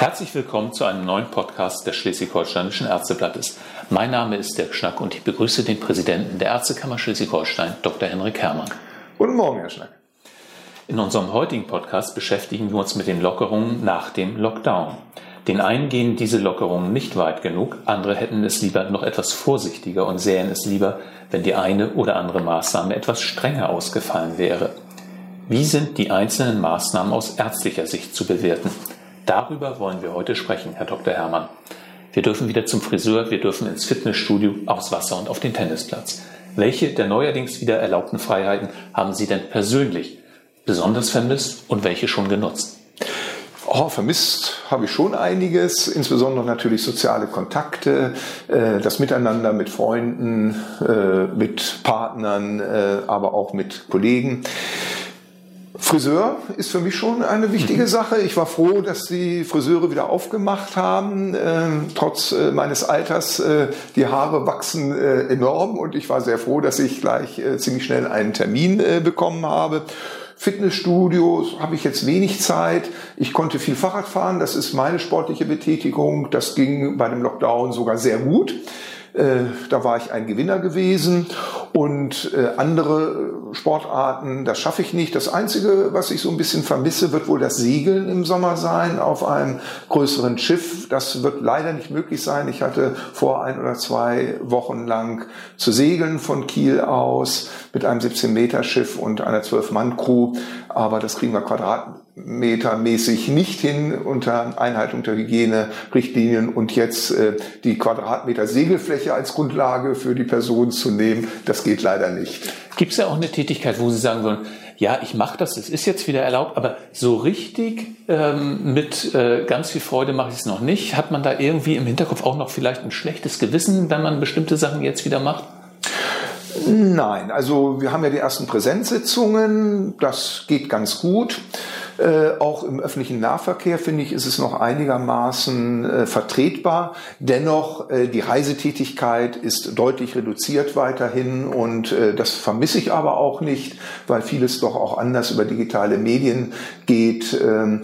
Herzlich willkommen zu einem neuen Podcast des Schleswig-Holsteinischen Ärzteblattes. Mein Name ist Dirk Schnack und ich begrüße den Präsidenten der Ärztekammer Schleswig-Holstein, Dr. Henrik Herrmann. Guten Morgen, Herr Schnack. In unserem heutigen Podcast beschäftigen wir uns mit den Lockerungen nach dem Lockdown. Den einen gehen diese Lockerungen nicht weit genug, andere hätten es lieber noch etwas vorsichtiger und sähen es lieber, wenn die eine oder andere Maßnahme etwas strenger ausgefallen wäre. Wie sind die einzelnen Maßnahmen aus ärztlicher Sicht zu bewerten? Darüber wollen wir heute sprechen, Herr Dr. Herrmann. Wir dürfen wieder zum Friseur, wir dürfen ins Fitnessstudio, aufs Wasser und auf den Tennisplatz. Welche der neuerdings wieder erlaubten Freiheiten haben Sie denn persönlich besonders vermisst und welche schon genutzt? Oh, vermisst habe ich schon einiges, insbesondere natürlich soziale Kontakte, äh, das Miteinander mit Freunden, äh, mit Partnern, äh, aber auch mit Kollegen. Friseur ist für mich schon eine wichtige mhm. Sache. Ich war froh, dass die Friseure wieder aufgemacht haben. Ähm, trotz äh, meines Alters, äh, die Haare wachsen äh, enorm und ich war sehr froh, dass ich gleich äh, ziemlich schnell einen Termin äh, bekommen habe. Fitnessstudios habe ich jetzt wenig Zeit. Ich konnte viel Fahrrad fahren. Das ist meine sportliche Betätigung. Das ging bei dem Lockdown sogar sehr gut. Äh, da war ich ein Gewinner gewesen und äh, andere Sportarten, das schaffe ich nicht. Das Einzige, was ich so ein bisschen vermisse, wird wohl das Segeln im Sommer sein auf einem größeren Schiff. Das wird leider nicht möglich sein. Ich hatte vor ein oder zwei Wochen lang zu segeln von Kiel aus mit einem 17-Meter-Schiff und einer 12-Mann-Crew. Aber das kriegen wir quadratmetermäßig nicht hin unter Einhaltung der Hygienerichtlinien und jetzt äh, die Quadratmeter Segelfläche als Grundlage für die Person zu nehmen, das geht leider nicht. Gibt es ja auch eine Tätigkeit, wo Sie sagen würden, ja, ich mache das, es ist jetzt wieder erlaubt, aber so richtig ähm, mit äh, ganz viel Freude mache ich es noch nicht. Hat man da irgendwie im Hinterkopf auch noch vielleicht ein schlechtes Gewissen, wenn man bestimmte Sachen jetzt wieder macht? Nein, also wir haben ja die ersten Präsenzsitzungen, das geht ganz gut. Äh, auch im öffentlichen Nahverkehr, finde ich, ist es noch einigermaßen äh, vertretbar. Dennoch, äh, die Reisetätigkeit ist deutlich reduziert weiterhin und äh, das vermisse ich aber auch nicht, weil vieles doch auch anders über digitale Medien geht. Ähm,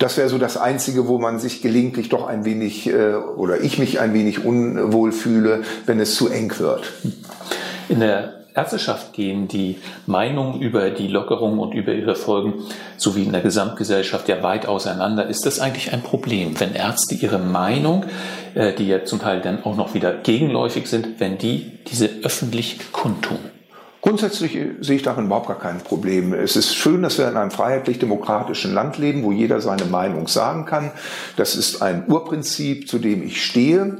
das wäre so das Einzige, wo man sich gelegentlich doch ein wenig äh, oder ich mich ein wenig unwohl fühle, wenn es zu eng wird. In der Ärzteschaft gehen die Meinungen über die Lockerung und über ihre Folgen sowie in der Gesamtgesellschaft ja weit auseinander. Ist das eigentlich ein Problem, wenn Ärzte ihre Meinung, äh, die ja zum Teil dann auch noch wieder gegenläufig sind, wenn die diese öffentlich kundtun? Grundsätzlich sehe ich darin überhaupt gar kein Problem. Es ist schön, dass wir in einem freiheitlich-demokratischen Land leben, wo jeder seine Meinung sagen kann. Das ist ein Urprinzip, zu dem ich stehe.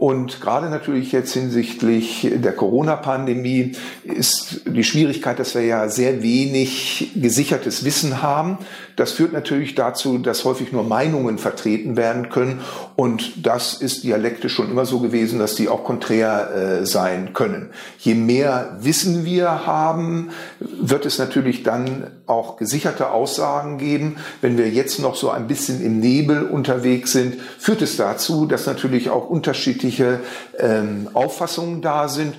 Und gerade natürlich jetzt hinsichtlich der Corona-Pandemie ist die Schwierigkeit, dass wir ja sehr wenig gesichertes Wissen haben. Das führt natürlich dazu, dass häufig nur Meinungen vertreten werden können. Und das ist dialektisch schon immer so gewesen, dass die auch konträr äh, sein können. Je mehr Wissen wir haben, wird es natürlich dann auch gesicherte Aussagen geben. Wenn wir jetzt noch so ein bisschen im Nebel unterwegs sind, führt es dazu, dass natürlich auch unterschiedliche unterschiedliche ähm, Auffassungen da sind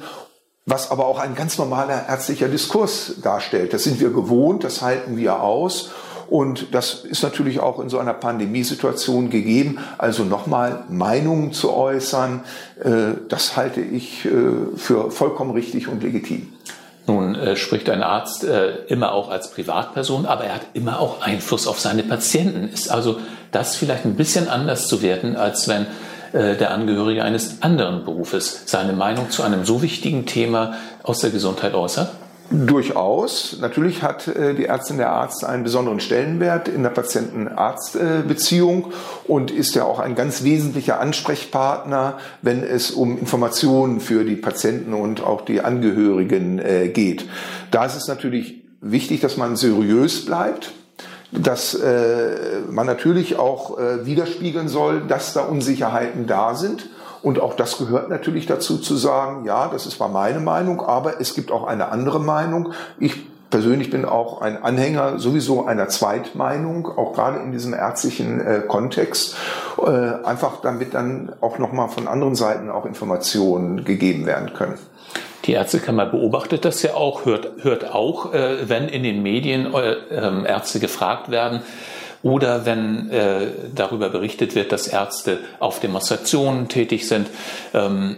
was aber auch ein ganz normaler ärztlicher Diskurs darstellt. Das sind wir gewohnt, das halten wir aus. Und das ist natürlich auch in so einer Pandemiesituation gegeben. Also nochmal Meinungen zu äußern, äh, das halte ich äh, für vollkommen richtig und legitim. Nun äh, spricht ein Arzt äh, immer auch als Privatperson, aber er hat immer auch Einfluss auf seine Patienten. Ist also das vielleicht ein bisschen anders zu werten, als wenn äh, der Angehörige eines anderen Berufes seine Meinung zu einem so wichtigen Thema aus der Gesundheit äußert? Durchaus. Natürlich hat äh, die Ärztin der Arzt einen besonderen Stellenwert in der Patienten-Arzt-Beziehung und ist ja auch ein ganz wesentlicher Ansprechpartner, wenn es um Informationen für die Patienten und auch die Angehörigen äh, geht. Da ist es natürlich wichtig, dass man seriös bleibt dass äh, man natürlich auch äh, widerspiegeln soll, dass da Unsicherheiten da sind. Und auch das gehört natürlich dazu zu sagen, ja, das ist zwar meine Meinung, aber es gibt auch eine andere Meinung. Ich persönlich bin auch ein Anhänger sowieso einer Zweitmeinung, auch gerade in diesem ärztlichen äh, Kontext, äh, einfach damit dann auch nochmal von anderen Seiten auch Informationen gegeben werden können. Die Ärztekammer beobachtet das ja auch, hört, hört auch, äh, wenn in den Medien äh, ähm, Ärzte gefragt werden, oder wenn äh, darüber berichtet wird, dass Ärzte auf Demonstrationen tätig sind. Ähm,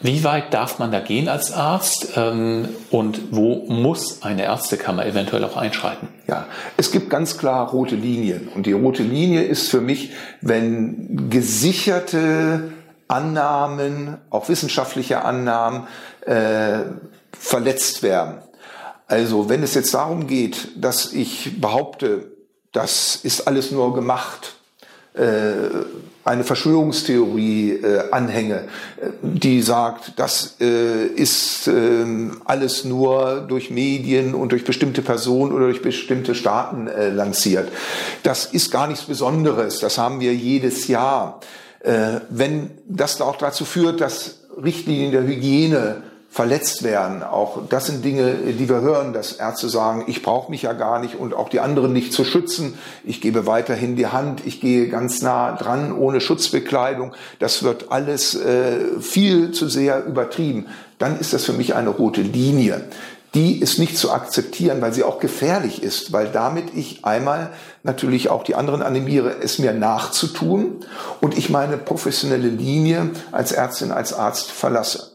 wie weit darf man da gehen als Arzt ähm, und wo muss eine Ärztekammer eventuell auch einschreiten? Ja, es gibt ganz klar rote Linien. Und die rote Linie ist für mich, wenn gesicherte Annahmen, auch wissenschaftliche Annahmen, äh, verletzt werden. Also wenn es jetzt darum geht, dass ich behaupte, das ist alles nur gemacht, äh, eine Verschwörungstheorie äh, anhänge, die sagt, das äh, ist äh, alles nur durch Medien und durch bestimmte Personen oder durch bestimmte Staaten äh, lanciert. Das ist gar nichts Besonderes, das haben wir jedes Jahr. Äh, wenn das auch dazu führt, dass Richtlinien der Hygiene verletzt werden. Auch das sind Dinge, die wir hören, dass Ärzte sagen, ich brauche mich ja gar nicht und auch die anderen nicht zu schützen. Ich gebe weiterhin die Hand, ich gehe ganz nah dran ohne Schutzbekleidung. Das wird alles äh, viel zu sehr übertrieben. Dann ist das für mich eine rote Linie. Die ist nicht zu akzeptieren, weil sie auch gefährlich ist, weil damit ich einmal natürlich auch die anderen animiere, es mir nachzutun und ich meine professionelle Linie als Ärztin, als Arzt verlasse.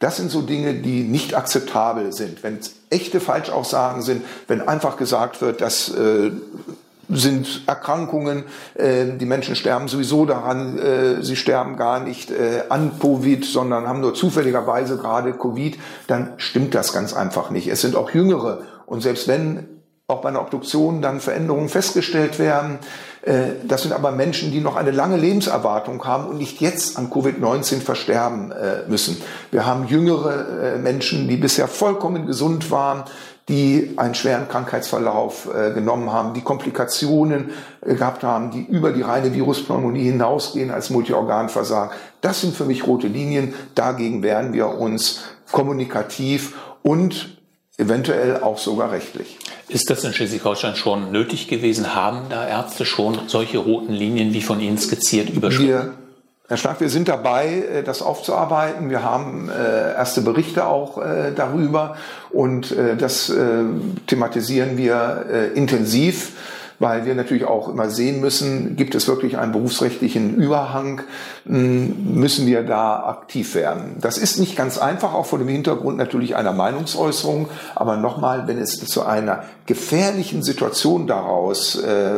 Das sind so Dinge, die nicht akzeptabel sind. Wenn es echte Falschaussagen sind, wenn einfach gesagt wird, das äh, sind Erkrankungen, äh, die Menschen sterben sowieso daran, äh, sie sterben gar nicht äh, an Covid, sondern haben nur zufälligerweise gerade Covid, dann stimmt das ganz einfach nicht. Es sind auch Jüngere und selbst wenn auch bei einer Obduktion dann Veränderungen festgestellt werden. Äh, das sind aber Menschen, die noch eine lange Lebenserwartung haben und nicht jetzt an Covid-19 versterben äh, müssen. Wir haben jüngere äh, Menschen, die bisher vollkommen gesund waren, die einen schweren Krankheitsverlauf genommen haben, die Komplikationen gehabt haben, die über die reine Viruspneumonie hinausgehen als Multiorganversagen. Das sind für mich rote Linien. Dagegen werden wir uns kommunikativ und eventuell auch sogar rechtlich. Ist das in Schleswig-Holstein schon nötig gewesen? Haben da Ärzte schon solche roten Linien, wie von Ihnen skizziert, überschritten? Herr Schlag, wir sind dabei, äh, das aufzuarbeiten. Wir haben äh, erste Berichte auch äh, darüber und das thematisieren wir intensiv weil wir natürlich auch immer sehen müssen, gibt es wirklich einen berufsrechtlichen Überhang, hm, müssen wir da aktiv werden. Das ist nicht ganz einfach, auch vor dem Hintergrund natürlich einer Meinungsäußerung, aber nochmal, wenn es zu einer gefährlichen Situation daraus äh,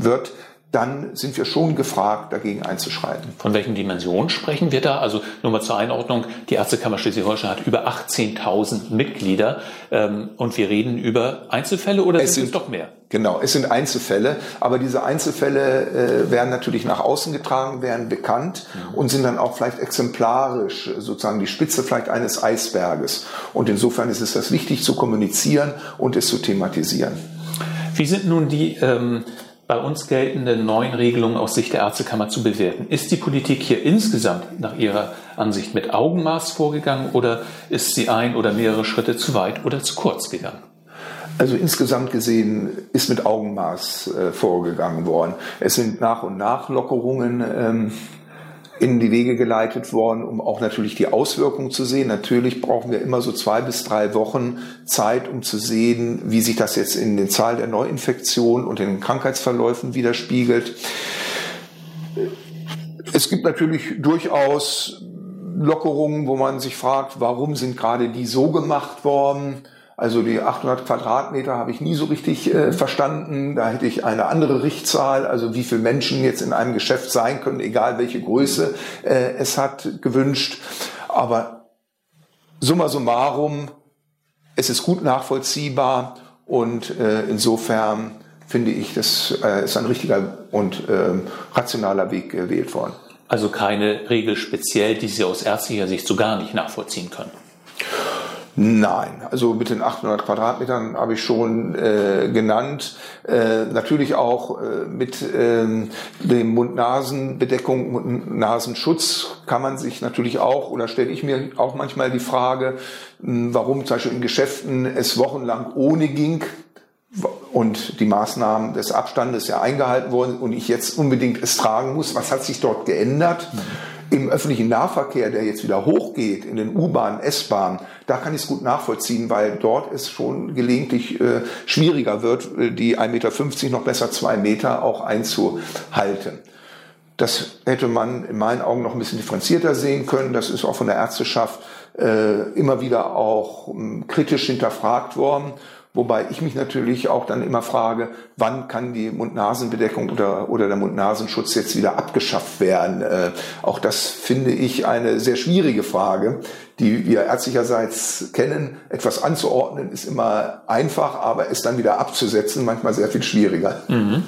wird, dann sind wir schon gefragt, dagegen einzuschreiten. Von welchen Dimensionen sprechen wir da? Also nur mal zur Einordnung, die Ärztekammer Schleswig-Holstein hat über 18.000 Mitglieder ähm, und wir reden über Einzelfälle oder es sind, es doch mehr? Genau, es sind Einzelfälle, aber diese Einzelfälle äh, werden natürlich nach außen getragen, werden bekannt mhm. und sind dann auch vielleicht exemplarisch, sozusagen die Spitze vielleicht eines Eisberges. Und insofern ist es das wichtig zu kommunizieren und es zu thematisieren. Wie sind nun die ähm, bei uns geltende neuen Regelungen aus Sicht der Ärztekammer zu bewerten. Ist die Politik hier insgesamt nach Ihrer Ansicht mit Augenmaß vorgegangen oder ist sie ein oder mehrere Schritte zu weit oder zu kurz gegangen? Also insgesamt gesehen ist mit Augenmaß äh, vorgegangen worden. Es sind nach und nach Lockerungen ähm, in die Wege geleitet worden, um auch natürlich die Auswirkungen zu sehen. Natürlich brauchen wir immer so zwei bis drei Wochen Zeit, um zu sehen, wie sich das jetzt in den Zahl der Neuinfektionen und in den Krankheitsverläufen widerspiegelt. Es gibt natürlich durchaus Lockerungen, wo man sich fragt, warum sind gerade die so gemacht worden? Also die 800 Quadratmeter habe ich nie so richtig äh, verstanden. Da hätte ich eine andere Richtzahl, also wie viele Menschen jetzt in einem Geschäft sein können, egal welche Größe äh, es hat, gewünscht. Aber summa summarum, es ist gut nachvollziehbar und äh, insofern finde ich, das äh, ist ein richtiger und äh, rationaler Weg gewählt worden. Also keine Regel speziell, die Sie aus ärztlicher Sicht so gar nicht nachvollziehen können. Nein, also mit den 800 Quadratmetern habe ich schon äh, genannt. Äh, natürlich auch äh, mit äh, dem Mund-Nasen-Bedeckung, Mund-Nasenschutz kann man sich natürlich auch, oder stelle ich mir auch manchmal die Frage, mh, warum zum Beispiel in Geschäften es wochenlang ohne ging und die Maßnahmen des Abstandes ja eingehalten wurden und ich jetzt unbedingt es tragen muss. Was hat sich dort geändert? Mhm Im öffentlichen Nahverkehr, der jetzt wieder hochgeht, in den U-Bahnen, S-Bahnen, da kann ich es gut nachvollziehen, weil dort es schon gelegentlich äh, schwieriger wird, äh, die 1,50 Meter noch besser zwei Meter auch einzuhalten. Das hätte man in meinen Augen noch ein bisschen differenzierter sehen können. Das ist auch von der Ärzteschaft äh, immer wieder auch ähm, kritisch hinterfragt worden. Wobei ich mich natürlich auch dann immer frage, wann kann die Mund-Nasen-Bedeckung oder, oder der Mund-Nasenschutz jetzt wieder abgeschafft werden? Äh, auch das finde ich eine sehr schwierige Frage, die wir ärztlicherseits kennen. Etwas anzuordnen ist immer einfach, aber es dann wieder abzusetzen manchmal sehr viel schwieriger. Mhm.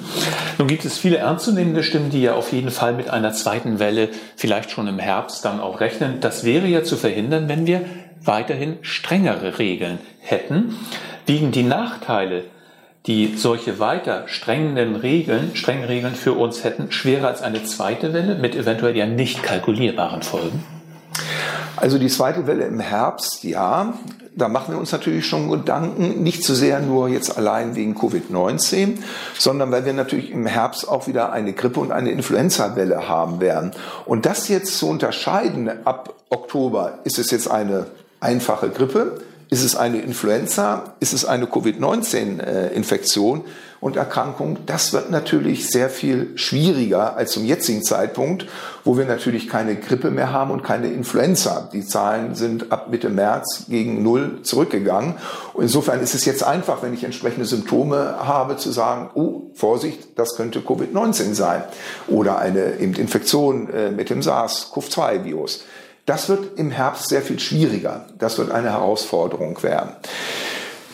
Nun gibt es viele ernstzunehmende Stimmen, die ja auf jeden Fall mit einer zweiten Welle vielleicht schon im Herbst dann auch rechnen. Das wäre ja zu verhindern, wenn wir weiterhin strengere Regeln hätten wiegen die Nachteile, die solche weiter strengen Regeln, strengen Regeln für uns hätten, schwerer als eine zweite Welle mit eventuell ja nicht kalkulierbaren Folgen? Also die zweite Welle im Herbst, ja, da machen wir uns natürlich schon Gedanken, nicht so sehr nur jetzt allein wegen Covid-19, sondern weil wir natürlich im Herbst auch wieder eine Grippe- und eine Influenza-Welle haben werden. Und das jetzt zu unterscheiden ab Oktober, ist es jetzt eine einfache Grippe, ist es eine Influenza? Ist es eine Covid-19-Infektion und Erkrankung? Das wird natürlich sehr viel schwieriger als zum jetzigen Zeitpunkt, wo wir natürlich keine Grippe mehr haben und keine Influenza. Die Zahlen sind ab Mitte März gegen Null zurückgegangen. Und insofern ist es jetzt einfach, wenn ich entsprechende Symptome habe, zu sagen, oh, Vorsicht, das könnte Covid-19 sein oder eine Infektion äh, mit dem SARS-CoV-2-Virus. Das wird im Herbst sehr viel schwieriger. Das wird eine Herausforderung werden.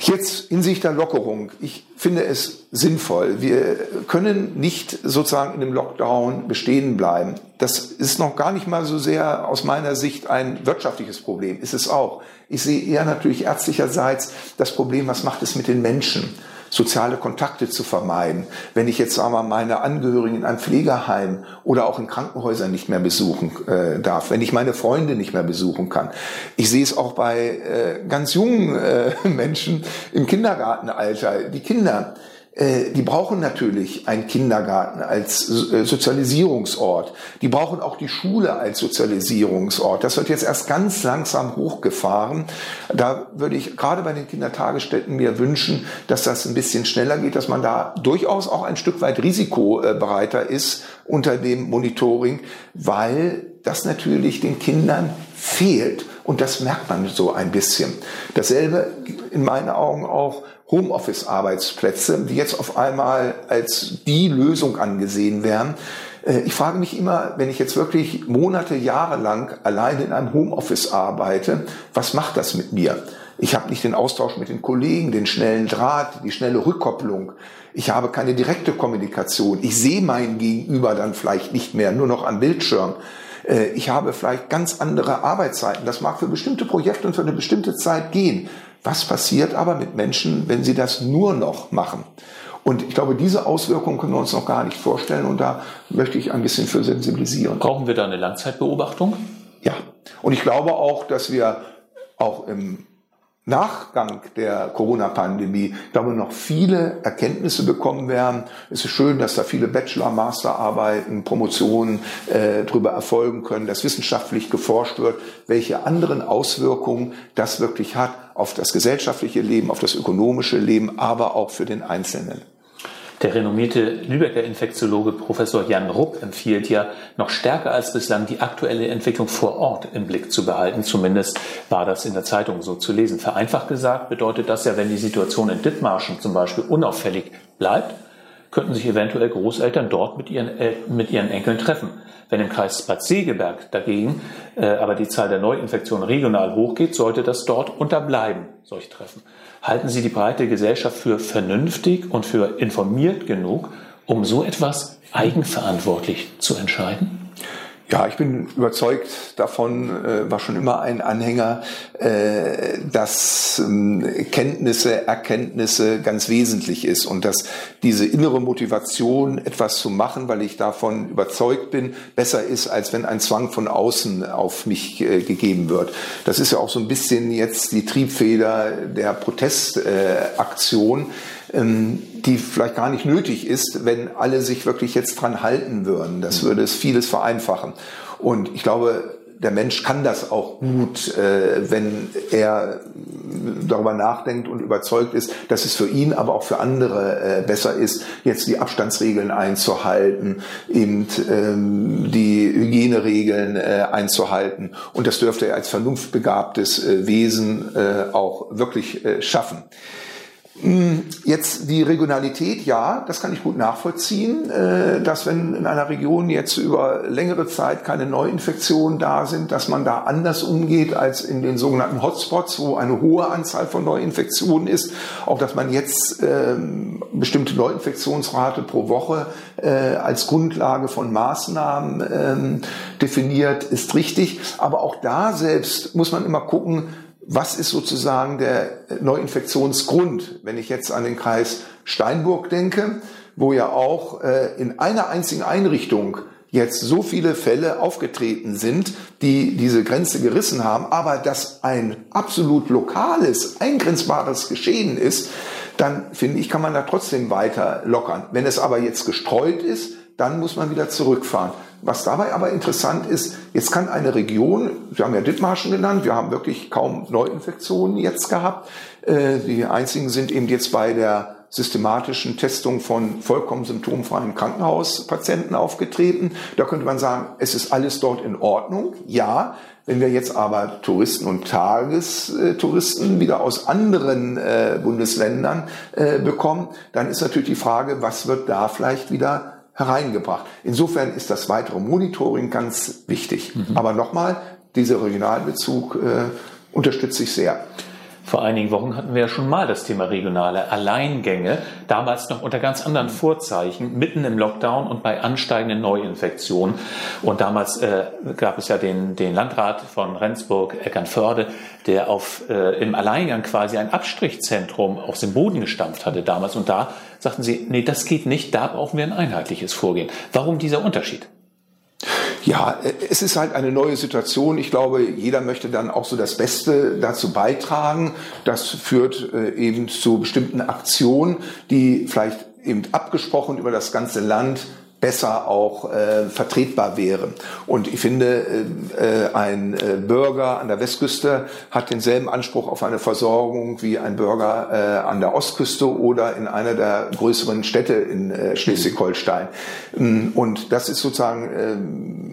Jetzt in Sicht der Lockerung. Ich finde es sinnvoll. Wir können nicht sozusagen in dem Lockdown bestehen bleiben. Das ist noch gar nicht mal so sehr aus meiner Sicht ein wirtschaftliches Problem. Ist es auch. Ich sehe eher natürlich ärztlicherseits das Problem, was macht es mit den Menschen? Soziale Kontakte zu vermeiden. Wenn ich jetzt sagen wir, meine Angehörigen in einem Pflegeheim oder auch in Krankenhäusern nicht mehr besuchen äh, darf, wenn ich meine Freunde nicht mehr besuchen kann. Ich sehe es auch bei äh, ganz jungen äh, Menschen im Kindergartenalter. Die Kinder, die brauchen natürlich einen Kindergarten als äh, Sozialisierungsort. Die brauchen auch die Schule als Sozialisierungsort. Das wird jetzt erst ganz langsam hochgefahren. Da würde ich gerade bei den Kindertagesstätten mir wünschen, dass das ein bisschen schneller geht, dass man da durchaus auch ein Stück weit risikobereiter ist unter dem Monitoring, weil das natürlich den Kindern fehlt. Und das merkt man so ein bisschen. Dasselbe in meinen Augen auch Homeoffice-Arbeitsplätze, die jetzt auf einmal als die Lösung angesehen werden. Äh, ich frage mich immer, wenn ich jetzt wirklich Monate, Jahre lang alleine in einem Homeoffice arbeite, was macht das mit mir? Ich habe nicht den Austausch mit den Kollegen, den schnellen Draht, die schnelle Rückkopplung. Ich habe keine direkte Kommunikation. Ich sehe mein Gegenüber dann vielleicht nicht mehr, nur noch am Bildschirm. Äh, ich habe vielleicht ganz andere Arbeitszeiten. Das mag für bestimmte Projekte und für eine bestimmte Zeit gehen. Was passiert aber mit Menschen, wenn sie das nur noch machen? Und ich glaube, diese Auswirkungen können wir uns noch gar nicht vorstellen und da möchte ich ein bisschen für sensibilisieren. Brauchen wir da eine Langzeitbeobachtung? Ja. Und ich glaube auch, dass wir auch im Nachgang der Corona-Pandemie, glaube noch viele Erkenntnisse bekommen werden. Es ist schön, dass da viele Bachelor-, Masterarbeiten, Promotionen äh, darüber erfolgen können, dass wissenschaftlich geforscht wird, welche anderen Auswirkungen das wirklich hat auf das gesellschaftliche Leben, auf das ökonomische Leben, aber auch für den Einzelnen. Der renommierte Lübecker Infektiologe Professor Jan Rupp empfiehlt ja, noch stärker als bislang die aktuelle Entwicklung vor Ort im Blick zu behalten. Zumindest war das in der Zeitung so zu lesen. Vereinfacht gesagt bedeutet das ja, wenn die Situation in Dithmarschen zum Beispiel unauffällig bleibt, könnten sich eventuell Großeltern dort mit ihren, mit ihren Enkeln treffen. Wenn im Kreis Bad Segeberg dagegen äh, aber die Zahl der Neuinfektionen regional hochgeht, sollte das dort unterbleiben, solche Treffen. Halten Sie die breite Gesellschaft für vernünftig und für informiert genug, um so etwas eigenverantwortlich zu entscheiden? Ja, ich bin überzeugt davon, äh, war schon immer ein Anhänger, äh, dass ähm, Kenntnisse, Erkenntnisse ganz wesentlich ist und dass diese innere Motivation, etwas zu machen, weil ich davon überzeugt bin, besser ist, als wenn ein Zwang von außen auf mich äh, gegeben wird. Das ist ja auch so ein bisschen jetzt die Triebfeder der Protestaktion die vielleicht gar nicht nötig ist, wenn alle sich wirklich jetzt dran halten würden. Das würde es vieles vereinfachen. Und ich glaube, der Mensch kann das auch gut, äh, wenn er darüber nachdenkt und überzeugt ist, dass es für ihn, aber auch für andere äh, besser ist, jetzt die Abstandsregeln einzuhalten, eben ähm, die Hygieneregeln äh, einzuhalten. Und das dürfte er als vernunftbegabtes Wesen auch wirklich schaffen. Hm, jetzt die Regionalität, ja, das kann ich gut nachvollziehen, äh, dass wenn in einer Region jetzt über längere Zeit keine Neuinfektionen da sind, dass man da anders umgeht als in den sogenannten Hotspots, wo eine hohe Anzahl von Neuinfektionen ist. Auch dass man jetzt ähm, bestimmte Neuinfektionsrate pro Woche äh, als Grundlage von Maßnahmen ähm, definiert, ist richtig. Aber auch da selbst muss man immer gucken, was ist sozusagen der Neuinfektionsgrund? Wenn ich jetzt an den Kreis Steinburg denke, wo ja auch äh, in einer einzigen Einrichtung jetzt so viele Fälle aufgetreten sind, die diese Grenze gerissen haben, aber das ein absolut lokales, eingrenzbares Geschehen ist, dann finde ich, kann man da trotzdem weiter lockern. Wenn es aber jetzt gestreut ist, dann muss man wieder zurückfahren. Was dabei aber interessant ist, jetzt kann eine Region, Sie haben ja Dithmarschen genannt, wir haben wirklich kaum Neuinfektionen jetzt gehabt. Äh, die einzigen sind eben jetzt bei der systematischen Testung von vollkommen symptomfreien Krankenhauspatienten aufgetreten. Da könnte man sagen, es ist alles dort in Ordnung. Ja, wenn wir jetzt aber Touristen und Tagestouristen wieder aus anderen äh, Bundesländern äh, bekommen, dann ist natürlich die Frage, was wird da vielleicht wieder hereingebracht. Insofern ist das weitere Monitoring ganz wichtig. Mhm. Aber nochmal, dieser Regionalbezug äh, unterstütze ich sehr. Vor einigen Wochen hatten wir ja schon mal das Thema regionale Alleingänge, damals noch unter ganz anderen Vorzeichen, mitten im Lockdown und bei ansteigenden Neuinfektionen. Und damals äh, gab es ja den, den Landrat von Rendsburg, Eckernförde, der auf, äh, im Alleingang quasi ein Abstrichzentrum aus dem Boden gestampft hatte damals. Und da sagten sie, nee, das geht nicht, da brauchen wir ein einheitliches Vorgehen. Warum dieser Unterschied? Ja, es ist halt eine neue Situation. Ich glaube, jeder möchte dann auch so das Beste dazu beitragen. Das führt äh, eben zu bestimmten Aktionen, die vielleicht eben abgesprochen über das ganze Land besser auch äh, vertretbar wäre. Und ich finde, äh, ein äh, Bürger an der Westküste hat denselben Anspruch auf eine Versorgung wie ein Bürger äh, an der Ostküste oder in einer der größeren Städte in äh, Schleswig-Holstein. Mm, und das ist sozusagen äh,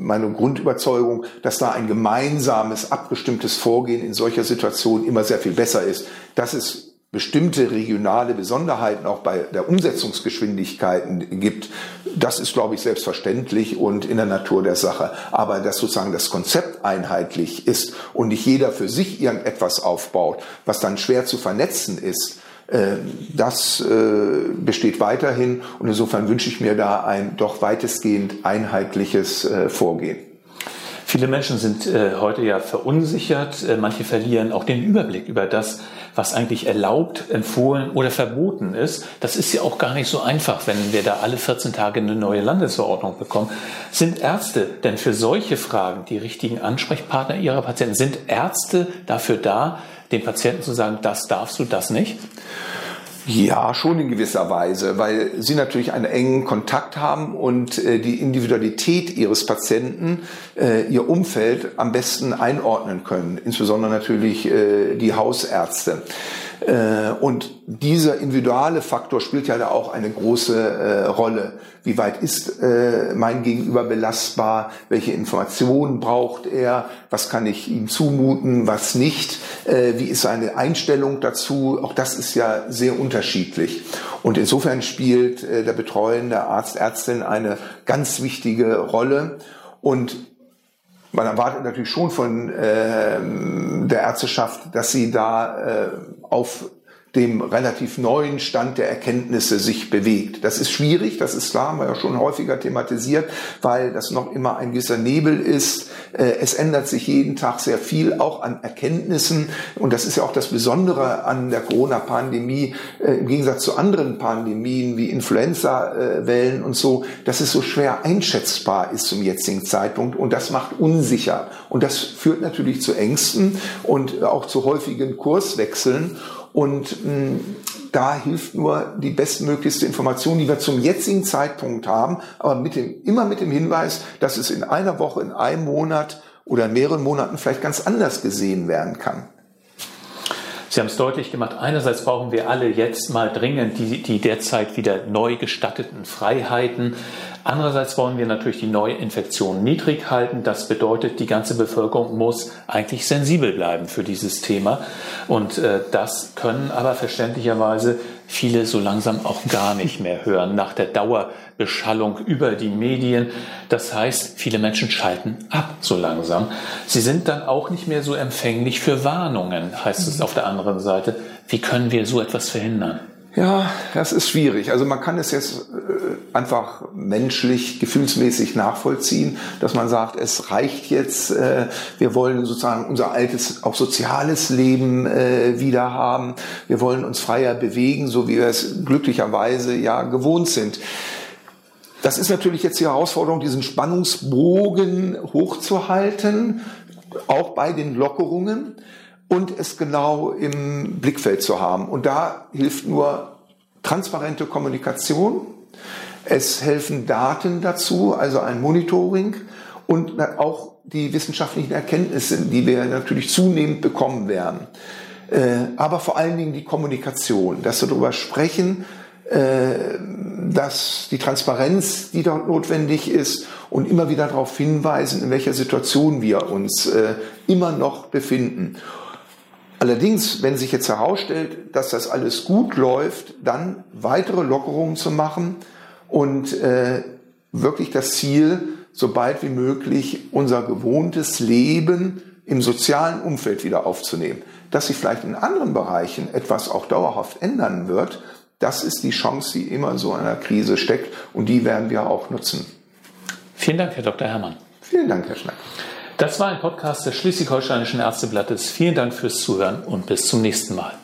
meine Grundüberzeugung, dass da ein gemeinsames, abgestimmtes Vorgehen in solcher Situation immer sehr viel besser ist. Das ist bestimmte regionale Besonderheiten auch bei der Umsetzungsgeschwindigkeiten gibt, das ist, glaube ich, selbstverständlich und in der Natur der Sache. Aber dass sozusagen das Konzept einheitlich ist und nicht jeder für sich irgendetwas aufbaut, was dann schwer zu vernetzen ist, äh, das äh, besteht weiterhin und insofern wünsche ich mir da ein doch weitestgehend einheitliches äh, Vorgehen. Viele Menschen sind heute ja verunsichert, manche verlieren auch den Überblick über das, was eigentlich erlaubt, empfohlen oder verboten ist. Das ist ja auch gar nicht so einfach, wenn wir da alle 14 Tage eine neue Landesverordnung bekommen. Sind Ärzte denn für solche Fragen die richtigen Ansprechpartner ihrer Patienten? Sind Ärzte dafür da, den Patienten zu sagen, das darfst du, das nicht? Ja, schon in gewisser Weise, weil sie natürlich einen engen Kontakt haben und äh, die Individualität ihres Patienten, äh, ihr Umfeld am besten einordnen können, insbesondere natürlich äh, die Hausärzte. Äh, und dieser individuelle Faktor spielt ja da auch eine große äh, Rolle. Wie weit ist äh, mein Gegenüber belastbar? Welche Informationen braucht er? Was kann ich ihm zumuten? Was nicht? wie ist seine Einstellung dazu? Auch das ist ja sehr unterschiedlich. Und insofern spielt der betreuende Arzt, Ärztin eine ganz wichtige Rolle. Und man erwartet natürlich schon von äh, der Ärzteschaft, dass sie da äh, auf dem relativ neuen Stand der Erkenntnisse sich bewegt. Das ist schwierig, das ist klar, haben wir ja schon häufiger thematisiert, weil das noch immer ein gewisser Nebel ist. Äh, es ändert sich jeden Tag sehr viel, auch an Erkenntnissen. Und das ist ja auch das Besondere an der Corona-Pandemie, äh, im Gegensatz zu anderen Pandemien wie Influenza-Wellen und so, dass es so schwer einschätzbar ist zum jetzigen Zeitpunkt. Und das macht unsicher. Und das führt natürlich zu Ängsten und auch zu häufigen Kurswechseln. Und mh, da hilft nur die bestmöglichste Information, die wir zum jetzigen Zeitpunkt haben, aber mit dem, immer mit dem Hinweis, dass es in einer Woche, in einem Monat oder in mehreren Monaten vielleicht ganz anders gesehen werden kann. Sie haben es deutlich gemacht. Einerseits brauchen wir alle jetzt mal dringend die, die derzeit wieder neu gestatteten Freiheiten. Andererseits wollen wir natürlich die Neuinfektion niedrig halten. Das bedeutet, die ganze Bevölkerung muss eigentlich sensibel bleiben für dieses Thema. Und äh, das können aber verständlicherweise viele so langsam auch gar nicht mehr hören nach der Dauerbeschallung über die Medien. Das heißt, viele Menschen schalten ab so langsam. Sie sind dann auch nicht mehr so empfänglich für Warnungen, heißt es auf der anderen Seite. Wie können wir so etwas verhindern? Ja, das ist schwierig. Also man kann es jetzt äh, einfach menschlich, gefühlsmäßig nachvollziehen, dass man sagt, es reicht jetzt, äh, wir wollen sozusagen unser altes, auch soziales Leben äh, wieder haben. Wir wollen uns freier bewegen, so wie wir es glücklicherweise ja gewohnt sind. Das ist natürlich jetzt die Herausforderung, diesen Spannungsbogen hochzuhalten, auch bei den Lockerungen und es genau im Blickfeld zu haben. Und da hilft nur transparente Kommunikation. Es helfen Daten dazu, also ein Monitoring und auch die wissenschaftlichen Erkenntnisse, die wir natürlich zunehmend bekommen werden. Äh, aber vor allen Dingen die Kommunikation, dass wir darüber sprechen, äh, dass die Transparenz, die dort notwendig ist und immer wieder darauf hinweisen, in welcher Situation wir uns äh, immer noch befinden. Allerdings, wenn sich jetzt herausstellt, dass das alles gut läuft, dann weitere Lockerungen zu machen und äh, wirklich das Ziel, so bald wie möglich unser gewohntes Leben im sozialen Umfeld wieder aufzunehmen. Dass sich vielleicht in anderen Bereichen etwas auch dauerhaft ändern wird, das ist die Chance, die immer so in einer Krise steckt und die werden wir auch nutzen. Vielen Dank, Herr Dr. Herrmann. Vielen Dank, Herr Schnack. Das war ein Podcast des Schleswig-Holsteinischen Ärzteblattes. Vielen Dank fürs Zuhören und bis zum nächsten Mal.